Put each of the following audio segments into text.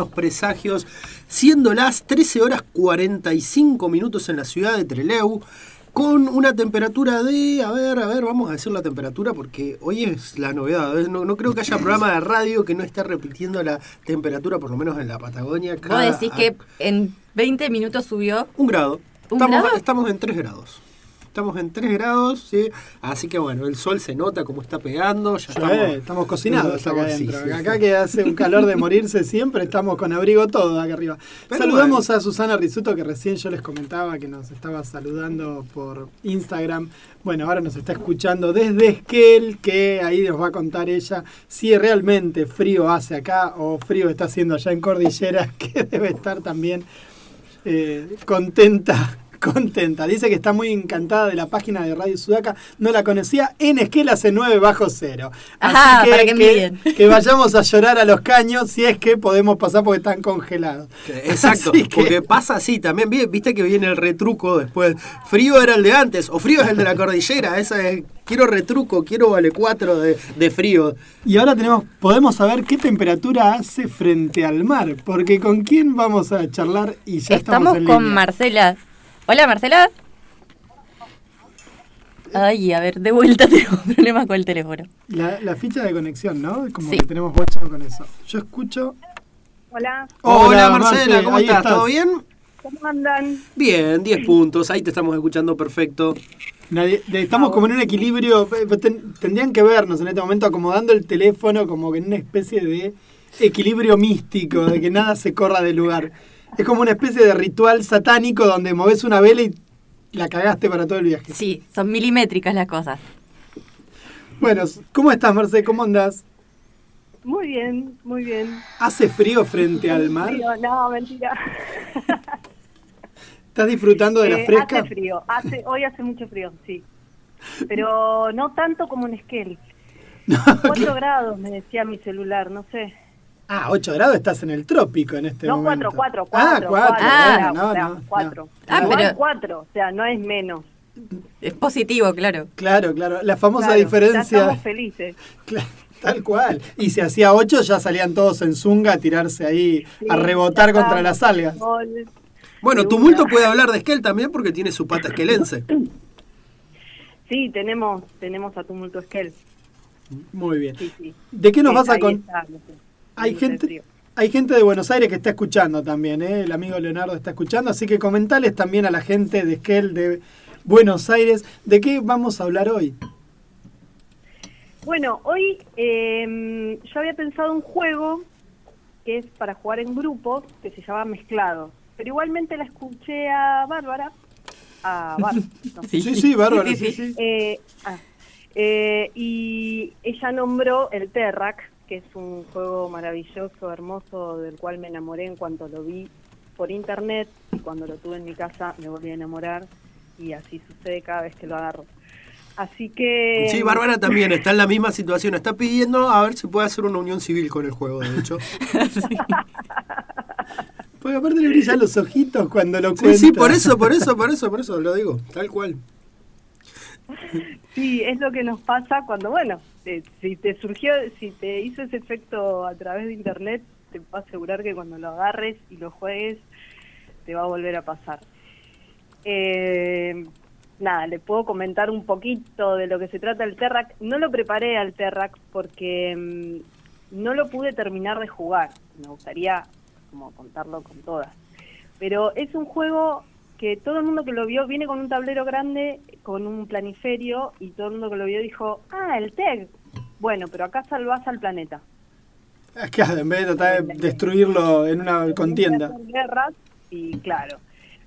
Los presagios, siendo las 13 horas 45 minutos en la ciudad de Trelew, con una temperatura de, a ver, a ver, vamos a decir la temperatura porque hoy es la novedad. ¿eh? No, no creo que haya programa de radio que no esté repitiendo la temperatura, por lo menos en la Patagonia. Vos cada- decís que en 20 minutos subió. Un grado. ¿Un estamos, grado? estamos en 3 grados. Estamos en 3 grados, sí. Así que bueno, el sol se nota como está pegando. Ya Sí, estamos, estamos, cocinados estamos- acá adentro. sí, acá que hace un calor de morirse siempre, estamos con abrigo todo acá arriba. Pero Saludamos a Susana Risuto, que recién yo les comentaba que nos estaba saludando por Instagram. Bueno, ahora nos está escuchando desde Esquel, que ahí nos va a contar ella si realmente frío hace acá o frío está haciendo allá en Cordillera, que debe estar también eh, contenta. Contenta. Dice que está muy encantada de la página de Radio Sudaca. No la conocía. En Esquel hace 9 bajo cero. Así Ajá, para que que vayamos a llorar a los caños si es que podemos pasar porque están congelados. Exacto, Así que- porque pasa así también. vi- Viste que viene el retruco después. Frío era el de antes, o frío es el de la cordillera. Esa es, quiero retruco, quiero vale 4 de, de frío. Y ahora tenemos, podemos saber qué temperatura hace frente al mar, porque con quién vamos a charlar y ya estamos, Estamos en con línea. Marcela. Hola, Marcela. Ay, a ver, de vuelta tengo problemas con el teléfono. La, la ficha de conexión, ¿no? Como Sí. que tenemos bocha con eso. Yo escucho. Hola, Hola, Hola, Marcela, Marce, ¿cómo estás? estás. ¿Todo bien? ¿cómo andan? Bien, 10 puntos. Ahí te estamos escuchando perfecto. Nadie- de- estamos como en un equilibrio. eh, ten- tendrían que vernos en este momento acomodando el teléfono como que en una especie de equilibrio místico, de que nada se corra del lugar. Es como una especie de ritual satánico donde moves una vela y la cagaste para todo el viaje. Sí, son milimétricas las cosas. Bueno, ¿cómo estás, Marce? ¿Cómo andás? Muy bien, muy bien. ¿Hace frío frente al mar? Frío, no, mentira. ¿Estás disfrutando de la Eh, fresca? Hace frío, hace, hoy hace mucho frío, sí. Pero no tanto como en Esquel. No, 4 claro. grados, me decía mi celular, no sé. Ah, 8 grados estás en el trópico en este no, momento. 4, 4, Ah, 4. 4, Ah, bueno, no, no, 4. no. Ah, pero- 4, o sea, no es menos. Es positivo, claro. Claro, claro. La famosa Claro, Ya diferencia. estamos felices. Tal cual. Y si hacía 8 ya salían todos en zunga a tirarse ahí, a Sí, rebotar ya contra las algas. sol. Bueno, Tumulto puede hablar de Esquel también porque tiene su pata esquelense. Sí, tenemos, tenemos a Tumulto Esquel. Muy bien. Sí, sí. ¿De qué nos Sí, vas a contar? no sé, Hay gente, hay gente de Buenos Aires que está escuchando también, ¿eh? el amigo Leonardo está escuchando, así que comentales también a la gente de Esquel de Buenos Aires, ¿de qué vamos a hablar hoy? Bueno, hoy eh, yo había pensado un juego que es para jugar en grupos, que se llama Mezclado. Pero igualmente la escuché a Bárbara, a no, Sí, sí, sí. eh, ah, eh, y ella nombró el Terrac, que es un juego maravilloso, hermoso, del cual me enamoré en cuanto lo vi por internet y cuando lo tuve en mi casa me volví a enamorar y así sucede cada vez que lo agarro. Así que... Sí, Bárbara también está en la misma situación. Está pidiendo a ver si puede hacer una unión civil con el juego, de hecho. Porque aparte le brillan los ojitos cuando lo Sí, cuenta. sí, por eso, por eso, por eso, por eso lo digo, tal cual. Sí, es lo que nos pasa cuando, bueno, si te surgió, si te hizo ese efecto a través de internet, te puedo asegurar que cuando lo agarres y lo juegues, te va a volver a pasar. Eh, nada, le puedo comentar un poquito de lo que se trata el Terrac. No lo preparé al Terrac porque mm, no lo pude terminar de jugar. Me gustaría como contarlo con todas. Pero es un juego que todo el mundo que lo vio viene con un tablero grande, con un planiferio, y todo el mundo que lo vio dijo, ah, el TEG. Bueno, pero acá salvás al planeta. Es que en vez de tratar de destruirlo en una contienda. guerras y claro,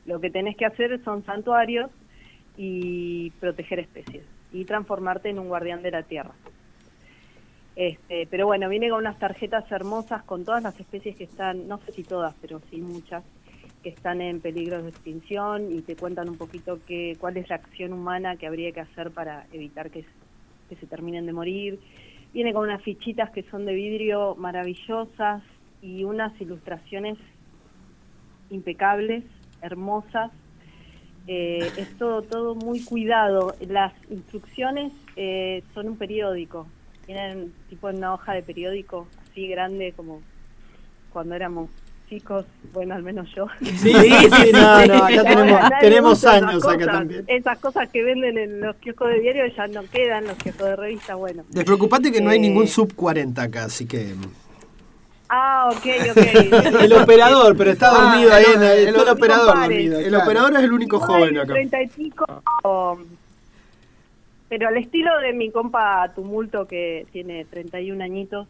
lo que tenés que hacer son santuarios y proteger especies y transformarte en un guardián de la tierra. Este, pero bueno, viene con unas tarjetas hermosas con todas las especies que están, no sé si todas, pero sí muchas, que están en peligro de extinción y te cuentan un poquito qué, cuál es la acción humana que habría que hacer para evitar que, que se terminen de morir. Viene con unas fichitas que son de vidrio maravillosas y unas ilustraciones impecables, hermosas. Eh, es todo, todo muy cuidado. Las instrucciones eh, son un periódico. Tienen tipo una hoja de periódico así grande como cuando éramos chicos, bueno, al menos yo. Sí, sí, sí, no, no, acá tenemos, tenemos años acá cosas. también. Esas cosas que venden en los kioscos de diario ya no quedan, los kioscos de revista, bueno. Despreocupate que no hay Eh. ningún sub 40 acá, así que. Ah, ok, ok. El operador, pero está Ah, dormido ahí, el- en el, el- no operador dormido. El claro. operador es el único No, joven acá. Treinta y pico, pero al estilo de mi compa Tumulto que tiene 31 añitos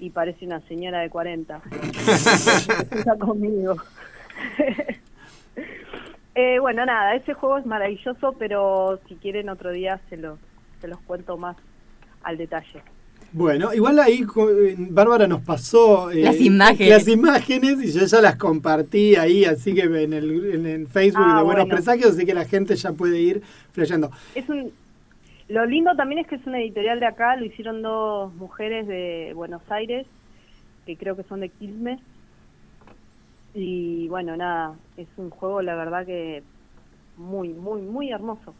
y parece una señora de 40. Está conmigo. Eh, bueno, nada, ese juego es maravilloso, pero si quieren otro día se los, se los cuento más al detalle. Bueno, igual ahí Bárbara nos pasó eh, Las imágenes. las imágenes y yo ya las compartí ahí, así que en el, en el Facebook Ah, de Buenos bueno. Presagios, así que la gente ya puede ir flasheando. Es un, lo lindo también es que es una editorial de acá, lo hicieron dos mujeres de Buenos Aires, que creo que son de Quilmes. Y bueno, nada, es un juego, la verdad que muy, muy, muy hermoso.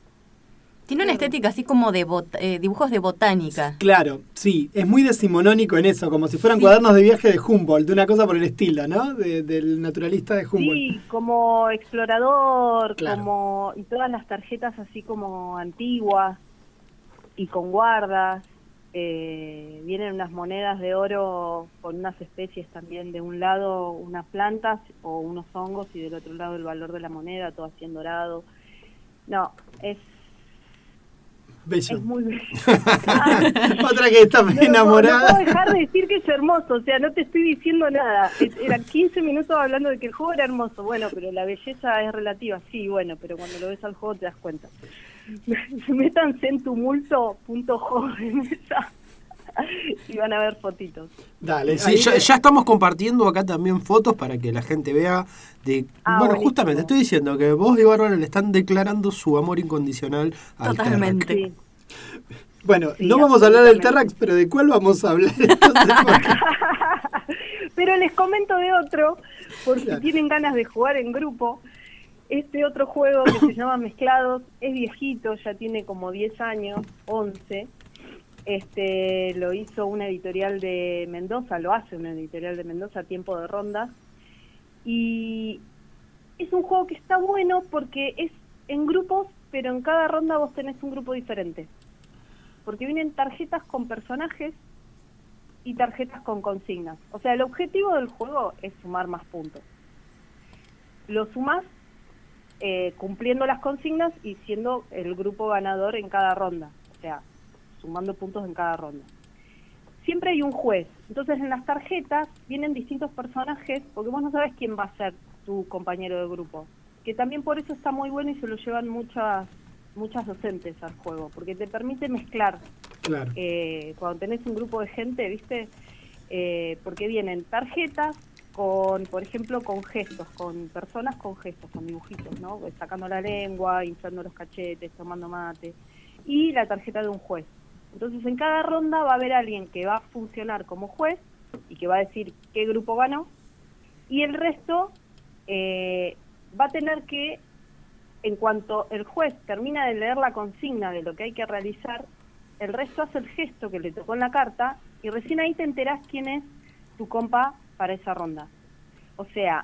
Tiene una estética así como de bot- eh, dibujos de botánica. Claro, sí, es muy decimonónico en eso, como si fueran Sí. cuadernos de viaje de Humboldt, de una cosa por el estilo, ¿no? De- del naturalista de Humboldt. Sí, como explorador, Claro. como y todas las tarjetas así como antiguas y con guardas. Eh, vienen unas monedas de oro con unas especies también, de un lado unas plantas o unos hongos y del otro lado el valor de la moneda, todo así en dorado. No, es, Bello. es muy bello. Otra que está No, enamorada. No, puedo dejar de decir que es hermoso, o sea, no te estoy diciendo nada. Eran 15 minutos hablando de que el juego era hermoso. Bueno, pero la belleza es relativa, sí, bueno, pero cuando lo ves al juego te das cuenta. Métanse en mesa y van a ver fotitos. Dale, Sí, ya, ya estamos compartiendo acá también fotos para que la gente vea de... Ah, bueno, buenísimo. justamente estoy diciendo que vos y Bárbara le están declarando su amor incondicional al Totalmente. Sí. Bueno, Sí, no vamos a hablar del. Terrax, pero ¿de cuál vamos a hablar? Entonces, Pero les comento de otro, por si Claro. tienen ganas de jugar en grupo. Este otro juego que se llama Mezclados es viejito, ya tiene como 10 años, 11. Este lo hizo una editorial de Mendoza, lo hace una editorial de Mendoza, Tiempo de Ronda. Y es un juego que está bueno porque es en grupos, pero en cada ronda vos tenés un grupo diferente. Porque vienen tarjetas con personajes y tarjetas con consignas. O sea, el objetivo del juego es sumar más puntos. Lo sumas eh, cumpliendo las consignas y siendo el grupo ganador en cada ronda. O sea, sumando puntos en cada ronda. Siempre hay un juez. Entonces en las tarjetas vienen distintos personajes porque vos no sabes quién va a ser tu compañero de grupo. Que también por eso está muy bueno y se lo llevan muchas muchas docentes al juego, porque te permite mezclar claro. eh, cuando tenés un grupo de gente, ¿viste? Eh, porque vienen tarjetas con, por ejemplo, con gestos, con personas con gestos, con dibujitos, ¿no? Sacando la lengua, inflando los cachetes, tomando mate. Y la tarjeta de un juez. Entonces, en cada ronda va a haber alguien que va a funcionar como juez y que va a decir qué grupo ganó. Y el resto eh, va a tener que, en cuanto el juez termina de leer la consigna de lo que hay que realizar, el resto hace el gesto que le tocó en la carta y recién ahí te enterás quién es tu compa para esa ronda. O sea,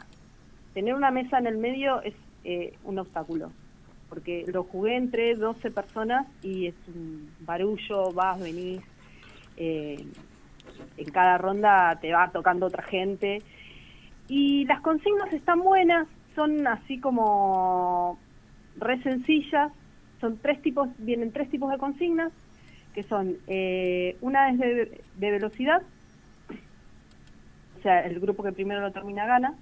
tener una mesa en el medio es eh, un obstáculo, porque lo jugué entre 12 personas y es un barullo, vas, venís, eh, en cada ronda te va tocando otra gente. Y las consignas están buenas, son así como re sencillas, son tres tipos, vienen tres tipos de consignas, que son, eh, una es de, de velocidad, o sea, el grupo que primero lo termina gana,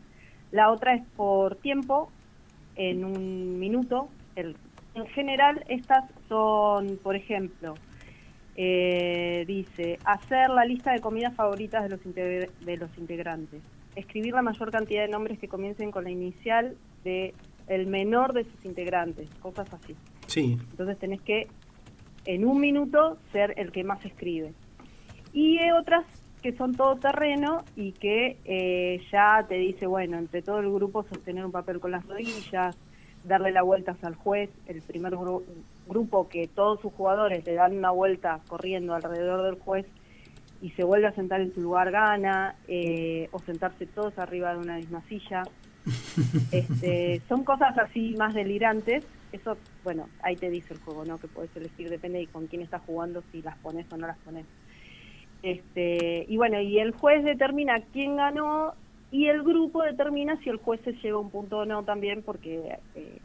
la otra es por tiempo, en un minuto, el, en general estas son, por ejemplo, eh, dice, hacer la lista de comidas favoritas de los, de los integrantes, escribir la mayor cantidad de nombres que comiencen con la inicial de el menor de sus integrantes, cosas así. Sí. Entonces tenés que en un minuto ser el que más escribe. Y hay otras que son todo terreno y que eh, ya te dice, bueno, entre todo el grupo sostener un papel con las rodillas, darle la vuelta al juez, el primer gru- grupo que todos sus jugadores le dan una vuelta corriendo alrededor del juez, y se vuelve a sentar en su lugar gana, eh, o sentarse todos arriba de una misma silla. Este, son cosas así más delirantes. Eso, bueno, ahí te dice el juego, ¿no? Que puedes elegir, depende de con quién estás jugando, si las pones o no las pones. Este, y bueno, y el juez determina quién ganó y el grupo determina si el juez se lleva un punto o no también, porque, eh,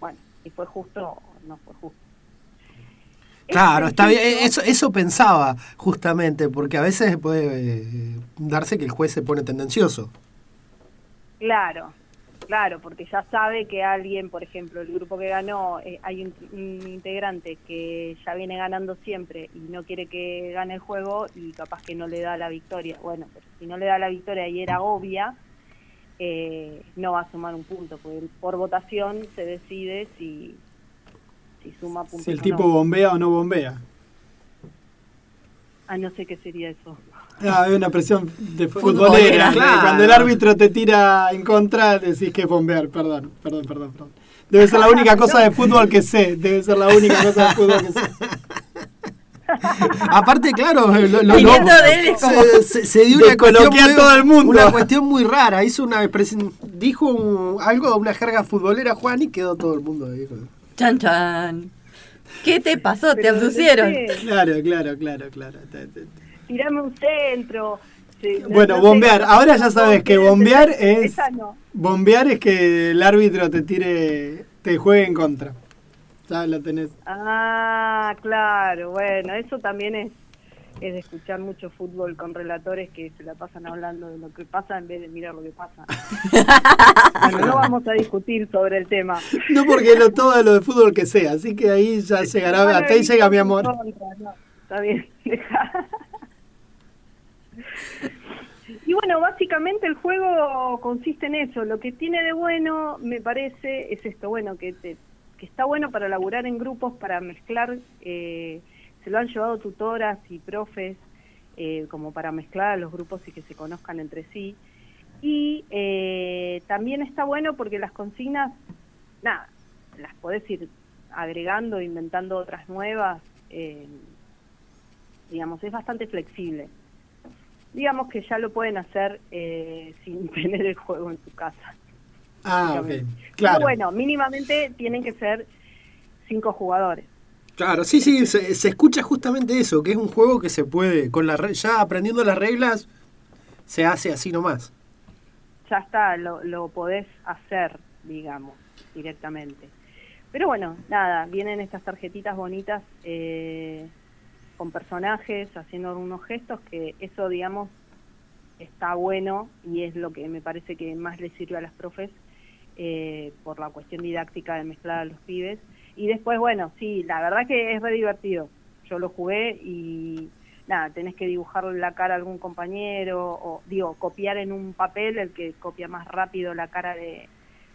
bueno, si fue justo o no fue justo. Claro, Es está bien. sencillo. Eso, eso pensaba justamente, porque a veces puede eh, darse que el juez se pone tendencioso. Claro, claro, porque ya sabe que alguien, por ejemplo, el grupo que ganó, eh, hay un, un integrante que ya viene ganando siempre y no quiere que gane el juego y capaz que no le da la victoria. Bueno, pero si no le da la victoria y era obvia, eh, no va a sumar un punto, porque por votación se decide si, si suma puntos. Si el tipo no. bombea o no bombea. Ah, no sé qué sería eso. Ah, hay una presión de Futbolera, claro. Cuando el árbitro te tira en contra, decís que es bombear. Perdón, perdón, perdón, perdón. Debe ser la única cosa de fútbol que sé. Debe ser la única cosa de fútbol que sé. Aparte, claro, lo, lo- lo- de él es como- se, se- se dio una cuestión, muy, todo el mundo. una cuestión muy rara. Hizo una expresión- dijo un- algo, una jerga futbolera Juan y quedó todo el mundo ahí. Chan, chan. ¿Qué te pasó? ¿Te abducieron? Claro, claro, claro, claro. Tirame un centro. sí, Bueno, no bombear. Ahora ya sabes que bombear es. No. Bombear es que el árbitro te tire, te juegue en contra. Ya lo tenés. Ah, claro, bueno, eso también es, es de escuchar mucho fútbol con relatores que se la pasan hablando de lo que pasa en vez de mirar lo que pasa. bueno, no vamos a discutir sobre el tema. No porque lo, todo lo de fútbol que sea, así que ahí ya llegará, hasta ahí llega mi amor. contra, no, está bien. Y bueno, básicamente el juego consiste en eso. Lo que tiene de bueno, me parece, es esto, bueno, que, te- que está bueno para laburar en grupos, para mezclar, eh, se lo han llevado tutoras y profes, eh, como para mezclar a los grupos y que se conozcan entre sí. Y eh, también está bueno porque las consignas, nada, las podés ir agregando, inventando otras nuevas, eh, digamos, es bastante flexible. Digamos que ya lo pueden hacer eh, sin tener el juego en su casa. Ah. Claro. Pero bueno, mínimamente tienen que ser cinco jugadores. Claro, sí, sí, se, se escucha justamente eso, que es un juego que se puede, con la re- ya aprendiendo las reglas, se hace así nomás. ya está, lo, lo podés hacer, digamos, directamente. Pero bueno, nada, vienen estas tarjetitas bonitas eh, con personajes haciendo unos gestos que eso, digamos, está bueno y es lo que me parece que más le sirve a las profes eh, por la cuestión didáctica de mezclar a los pibes. Y después, bueno, sí, la verdad que es re divertido. Yo lo jugué y nada, tenés que dibujarle la cara a algún compañero o, digo, copiar en un papel, el que copia más rápido la cara de,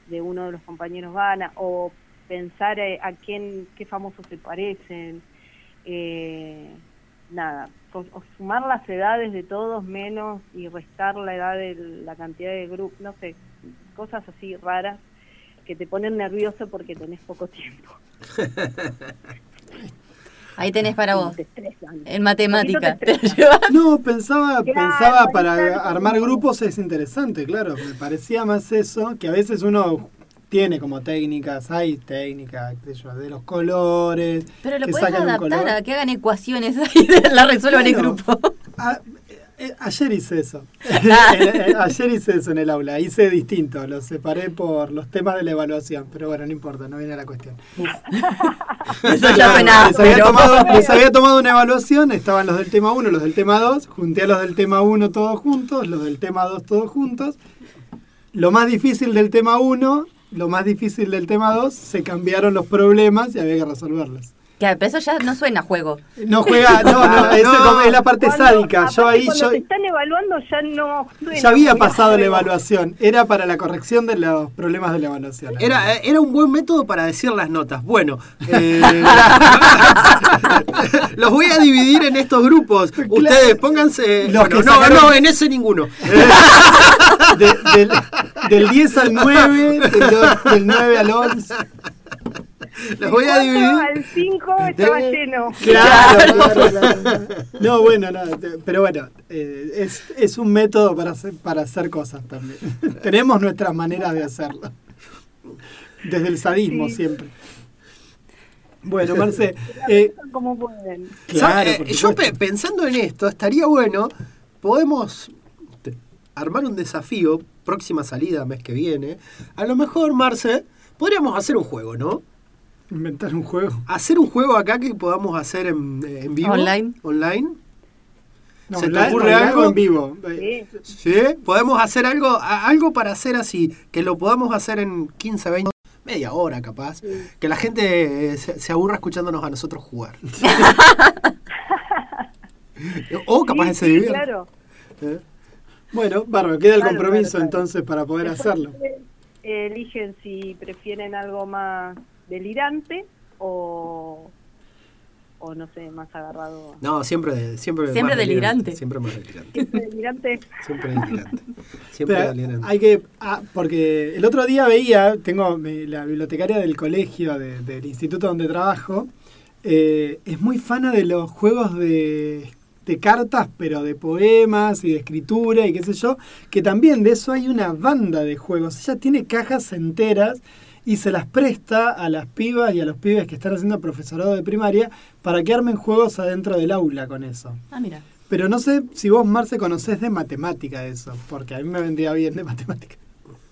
de uno de los compañeros gana, o pensar eh, a quién, qué famosos se parecen, eh, nada, sumar las edades de todos menos y restar la edad de la cantidad de grupos, no sé, cosas así raras que te ponen nervioso porque tenés poco tiempo. Ahí tenés para vos. Te. En matemática. Te Te No, pensaba, Claro, pensaba para armar grupos es interesante, claro. Me parecía más eso, que a veces uno tiene como técnicas, hay técnicas, de los colores. Pero lo un adaptar a que hagan ecuaciones y la resuelvan en Bueno. grupo. Ah, eh, eh, ayer hice eso. Ayer hice eso en el aula. Hice distinto. Los separé por los temas de la evaluación. Pero bueno, no importa, no viene a la cuestión. Eso ya Claro, suena. les, había tomado, les había tomado una evaluación. Estaban los del tema 1, los del tema 2. Junté a los del tema 1 todos juntos, los del tema 2 todos juntos. Lo más difícil del tema 1, lo más difícil del tema 2, se cambiaron los problemas y había que resolverlos. Claro, pero eso ya no suena a juego. No juega, no, no, como es la parte Cuando- sádica. Yo ahí cuando yo, te están evaluando ya no suena ya había pasado la evaluación. Era para la corrección de los problemas de la evaluación. Era, era un buen método para decir las notas. Bueno, eh, los voy a dividir en estos grupos. Ustedes pónganse. Los bueno, que no, sacaron- no, en ese ninguno. De- del 10 al 9, del, del 9 al 11. Los voy a dividir. al 5 estaba lleno. Claro, claro, claro. No, bueno, no, pero bueno, eh, es, es un método para hacer, para hacer cosas también. Tenemos nuestras maneras de hacerlo. Desde el sadismo Sí. siempre. Bueno, Marce, eh, Como pueden. claro, Eh, yo pe- pensando en esto, estaría bueno, podemos armar un desafío, próxima salida, mes que viene. A lo mejor, Marce, podríamos hacer un juego, ¿no? inventar un juego. Hacer un juego acá que podamos hacer en, en vivo. Online. Online. No, ¿Se te online- ocurre online o algo? en vivo? Eh, Sí. ¿Sí? Podemos hacer algo, algo para hacer así, que lo podamos hacer en 15, 20, media hora capaz. Que la gente eh, se, se aburra escuchándonos a nosotros jugar. o capaz Sí, de se sí, divierta. claro. ¿Eh? Bueno, bárbaro, queda el Claro, compromiso claro, claro. entonces para poder Después, hacerlo. eligen si prefieren algo más delirante o, o no sé, más agarrado. No, siempre, siempre, Siempre más delirante. Siempre más delirante. Siempre delirante. Siempre delirante. Siempre Pero delirante. hay que, ah, porque el otro día veía, tengo mi- la bibliotecaria del colegio, de- del instituto donde trabajo, eh, es muy fana de los juegos de, de cartas, pero de poemas y de escritura y qué sé yo, que también de eso hay una banda de juegos. Ella tiene cajas enteras y se las presta a las pibas y a los pibes que están haciendo profesorado de primaria para que armen juegos adentro del aula con eso. Ah, mira. Pero no sé si vos, Marce, conocés de matemática eso, porque a mí me vendría bien de matemática.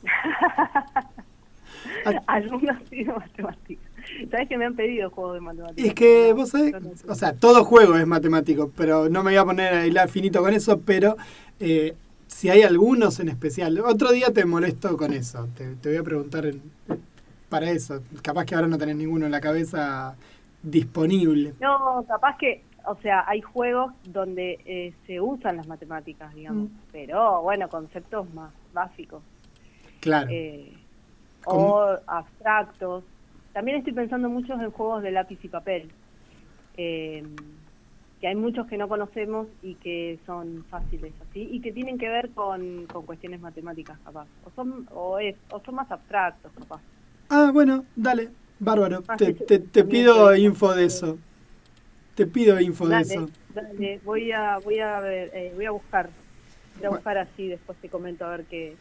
Algunos sí de matemáticas. ¿Sabes que me han pedido juegos de matemáticas? Y es que vos sabés, o sea, todo juego es matemático, pero no me voy a poner a hilar finito con eso, pero eh, si hay algunos en especial, otro día te molesto con eso, te, te voy a preguntar en- para eso, capaz que ahora no tenés ninguno en la cabeza disponible. No, capaz que, o sea, hay juegos donde eh, se usan las matemáticas, digamos, Mm. pero bueno, conceptos más básicos. Claro. eh, o abstractos. También estoy pensando mucho en juegos de lápiz y papel, eh, que hay muchos que no conocemos y que son fáciles así, y que tienen que ver con, con cuestiones matemáticas, capaz. O son, o, es, o son más abstractos, capaz. Ah, bueno, dale, bárbaro, Ah, te, te- pido info de eso. Te pido info de eso. dale, voy a, voy a ver, eh, voy a buscar, voy a buscar así, después te comento a ver qué,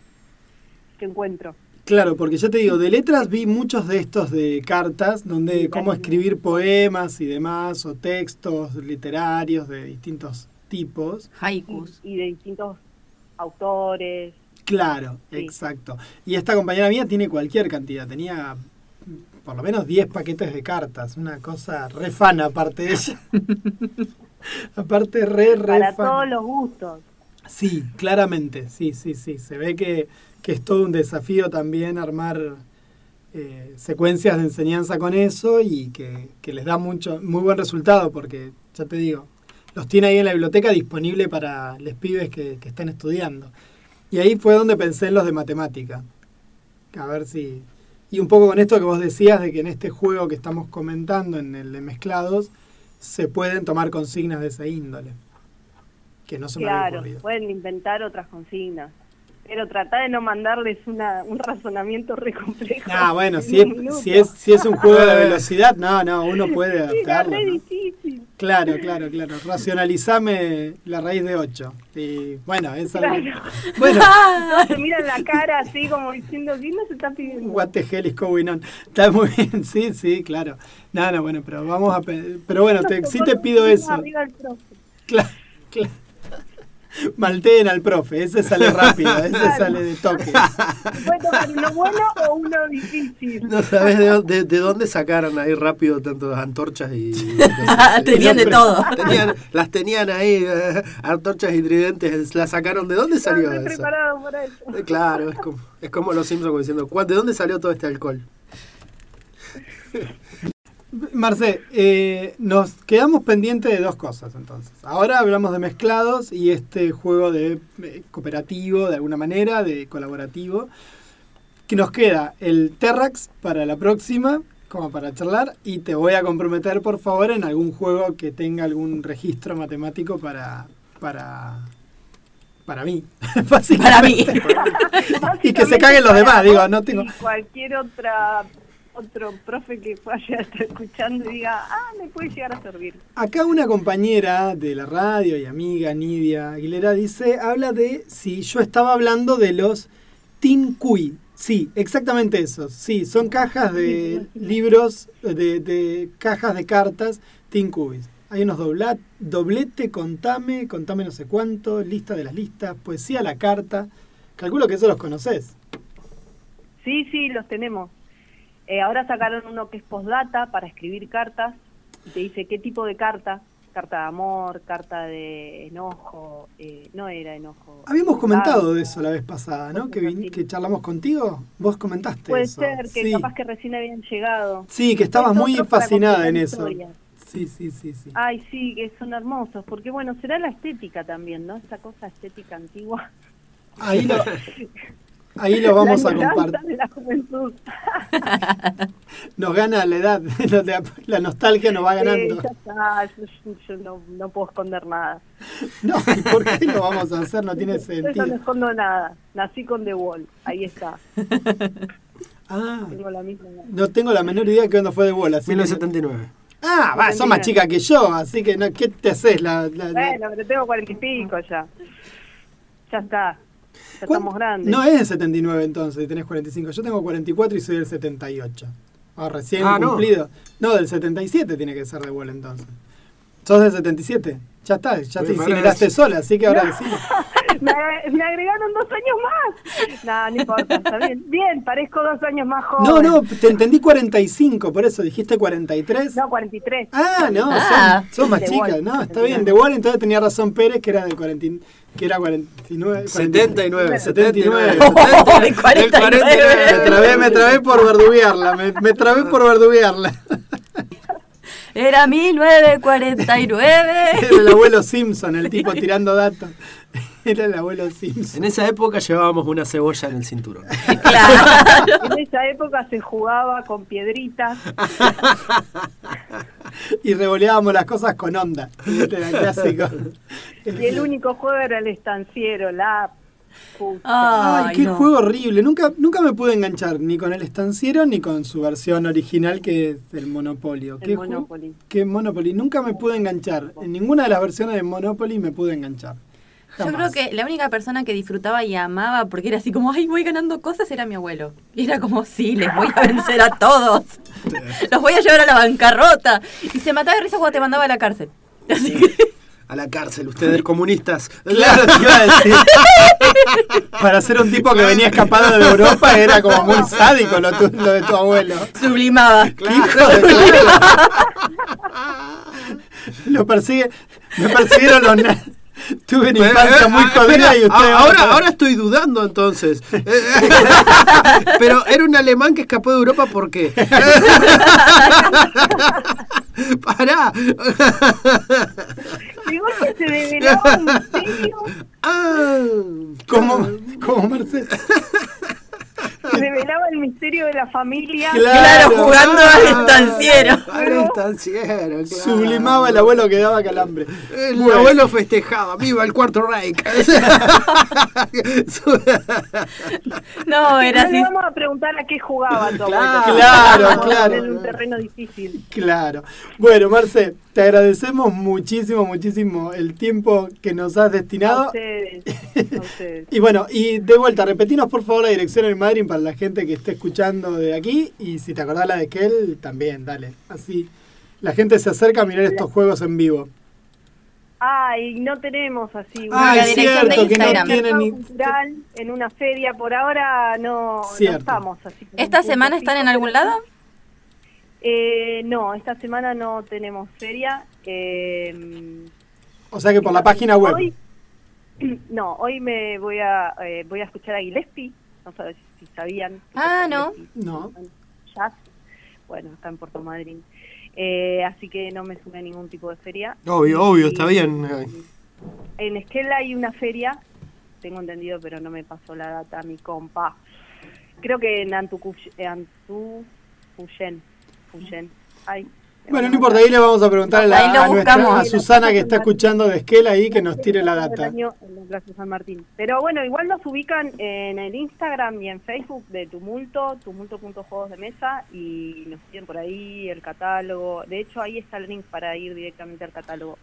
qué encuentro. Claro, porque yo te digo, de letras vi muchos de estos de cartas, donde cómo escribir poemas y demás, o textos literarios de distintos tipos. Haikus. y de distintos autores. Claro, Sí. exacto. Y esta compañera mía tiene cualquier cantidad, tenía por lo menos 10 paquetes de cartas, una cosa re fana aparte de ella. aparte re, re Para fana. todos los gustos. Sí, claramente, sí, sí, sí. Se ve que, que es todo un desafío también armar eh, secuencias de enseñanza con eso y que, que les da mucho, muy buen resultado porque, ya te digo, los tiene ahí en la biblioteca disponible para los pibes que, que están estudiando. Y ahí fue donde pensé en los de matemática. A ver si... Y un poco con esto que vos decías de que en este juego que estamos comentando, en el de mezclados, se pueden tomar consignas de esa índole. Que no se me había Claro, ocurrido. pueden inventar otras consignas. Pero trata de no mandarles una, un razonamiento re complejo. Ah, bueno, en si es, si, es, si es un juego de velocidad, no, no, uno puede adaptarlo. re ¿no? difícil. Claro, claro, claro. Racionalizame la raíz de 8. Y bueno, es algo. Claro. Bueno, se miran la cara así como diciendo, ¿qué no se está pidiendo? what the hell is going on? Está muy bien, sí, sí, claro. No, no, bueno, pero vamos a. pe- Pero bueno, te, sí te pido eso. Arriba el profe. Claro, claro. Malteen al profe, ese sale rápido, ese Claro. sale de toque. ¿Puede tocar uno bueno o uno difícil? No sabes de, de- de dónde sacaron ahí rápido tantas antorchas y. Tenían de todo. Tenían- las tenían ahí, eh, antorchas y tridentes. ¿Las sacaron? ¿De dónde salió Estoy eso? preparado para eso. Eh, Claro, es como, es como los Simpsons diciendo: "¿Cuán- ¿De dónde salió todo este alcohol? Marce, eh, nos quedamos pendientes de dos cosas entonces. Ahora hablamos de mezclados y este juego de eh, cooperativo, de alguna manera, de colaborativo. Que nos queda el Terrax para la próxima, como para charlar, y te voy a comprometer, por favor, en algún juego que tenga algún registro matemático para. para. para mí. Para mí. Y que se caguen los demás, digo, no tengo- Y cualquier otra otro profe que pueda llegar a estar escuchando y diga, ah, me puede llegar a servir. Acá una compañera de la radio y amiga, Nidia Aguilera, dice, habla de si yo estaba hablando de los Tincuy. Sí, exactamente eso. Sí, son cajas de libros, de, de cajas de cartas Tincuy. Hay unos doblete, contame, contame no sé cuánto, lista de las listas, poesía a la carta. Calculo que eso los conoces. Sí, sí, los tenemos. Eh, ahora sacaron uno que es postdata para escribir cartas y te dice qué tipo de carta. Carta de amor, carta de enojo, eh, no era enojo. Habíamos Ah, comentado de eso la vez pasada, ¿no? Que, vin- que charlamos contigo. Vos comentaste Puede eso. ser que sí. capaz que recién habían llegado. Sí, que estabas Es muy fascinada en eso. historias. Sí, sí, sí, sí. Ay, sí, que son hermosos, porque bueno, será la estética también, ¿no? Esa cosa estética antigua. Ahí lo, ahí lo vamos La a compartir. de la juventud. Nos gana la edad, la- nostalgia nos va ganando. Sí, ya está, yo, no, no puedo esconder nada. No, ¿y por qué lo vamos a hacer? No tiene Yo no sentido. escondo nada. Nací con The Wall, ahí está. Ah, Tengo la misma edad. no tengo la menor idea de cuándo fue de bola. así que no- 1979. Ah, va, sos más chica que yo, así que no, ¿qué te haces? La, la- la- Bueno, pero tengo cuarenta y pico ya. Ya está. Ya ¿Cuán- estamos grandes. No es el 79 entonces, tenés 45. Yo tengo 44 y soy del 78. Ah, recién Ah, no. cumplido. No. del 77 tiene que ser de vuelo entonces. ¿Sos del 77? Ya está, ya te incineraste sola, así que ahora sí. me, me agregaron dos años más. No, no importa, está bien. Bien, parezco dos años más joven. No, no, te entendí 45, por eso dijiste 43. No, 43. Ah, no, Ah. son, son más De chicas, Wall, no, está bien. De Wall entonces tenía razón Pérez, que era del 40, y- que era 49. 79, 79. 79. Del 49. Me trabé, me trabé por verduguearla, me, me trabé por verduguearla. Era 1949. Era el abuelo Simpson, el tipo tirando datos. Era el abuelo Simpson. En esa época llevábamos una cebolla en el cinturón. claro. En esa época se jugaba con piedritas. Y revoleábamos las cosas con onda. Este era el clásico. Y el único juego era el estanciero, la puta. Ay, Ay, qué no. juego horrible. Nunca, nunca me pude enganchar ni con el estanciero ni con su versión original que es el Monopolio. El ¿Qué? Monopoly. ¿Qué Monopoly? Nunca me pude enganchar. En ninguna de las versiones de Monopoly me pude enganchar. Yo creo que la única persona que disfrutaba y amaba, porque era así como, ay, voy ganando cosas, era mi abuelo. Y era como, sí, les voy a vencer a todos. Los voy a llevar a la bancarrota. Y se mataba de risa cuando te mandaba a la cárcel. Así que, A la cárcel, ustedes comunistas. Claro, te iba a decir. Para ser un tipo que venía escapado de Europa era como muy sádico lo, tu- lo de tu abuelo. sublimaba. ¿Qué hijo de puta? Lo persigue, me persiguieron los na- Tuve una infancia muy Ah, jodida espera, y usted ah, ahora, ahora estoy dudando entonces. Eh, Pero era un alemán que escapó de Europa ¿por qué? Pará. Digo que se develaba un misterio, Ah, como, como Marcelo. se revelaba el misterio de la familia. Claro, jugando al Ah, estanciero. Al estanciero, claro. Sublimaba el abuelo que daba calambre. El Bueno. abuelo festejaba, viva el cuarto Reich. No, era no le así. vamos a preguntar a qué jugaba tu. Claro, claro. poner un terreno difícil. Claro. Bueno, Marce, te agradecemos muchísimo, muchísimo el tiempo que nos has A destinado. ustedes. A ustedes. Y bueno, y de vuelta, repetinos por favor la dirección en Madrid para la gente que esté escuchando de aquí. Y si te acordás la de Kel, también, dale. Así la gente se acerca a mirar estos juegos en vivo. Ay, no tenemos así Ay, la dirección de cierto, que no tienen ni... cultural en una feria. Por ahora no, no Cierto. estamos así. ¿Esta semana están en algún lado? Eh, no, esta semana no tenemos feria. Eh, O sea que por la página web. Hoy, no, hoy me voy a eh, voy a escuchar a Gillespie. No sé si sabían. Ah, no. No. Jazz. Bueno, está en Puerto Madryn. Eh, así que no me sumé a ningún tipo de feria. Obvio, obvio, Y- está bien. En Esquela hay una feria, tengo entendido, pero no me pasó la data mi compa. Creo que en eh, Antucuyen, Fuyen. Ay, Bueno, no importa, ahí le vamos a preguntar a, la- a nuestra- a Susana que está escuchando de Esquel ahí que nos tire la data. año en la Plaza San Martín. Pero bueno, igual nos ubican en el Instagram y en Facebook de Tumulto, tumulto.juegos de mesa, y nos piden por ahí el catálogo. De hecho, ahí está el link para ir directamente al catálogo.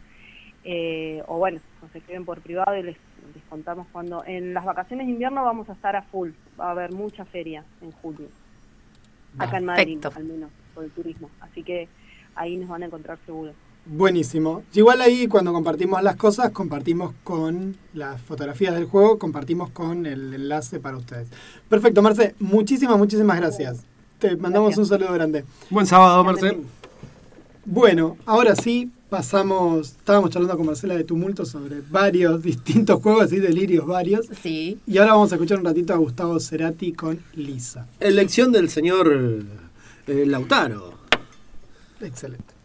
Eh, o bueno, nos escriben por privado y les, les contamos cuando. En las vacaciones de invierno vamos a estar a full. Va a haber mucha feria en julio. Acá en Madrid, Perfecto. al menos, por el turismo. Así que ahí nos van a encontrar seguro. Buenísimo. Igual ahí cuando compartimos las cosas, compartimos con las fotografías del juego, compartimos con el enlace para ustedes. Perfecto, Marce, muchísimas, muchísimas gracias. Te mandamos Gracias. un saludo grande. Buen sábado, Marce. Bueno, ahora sí, pasamos, estábamos charlando con Marcela de Tumulto sobre varios distintos juegos, así delirios varios. Sí. Y ahora vamos a escuchar un ratito a Gustavo Cerati con Lisa. Elección del señor eh, Lautaro. Excelente.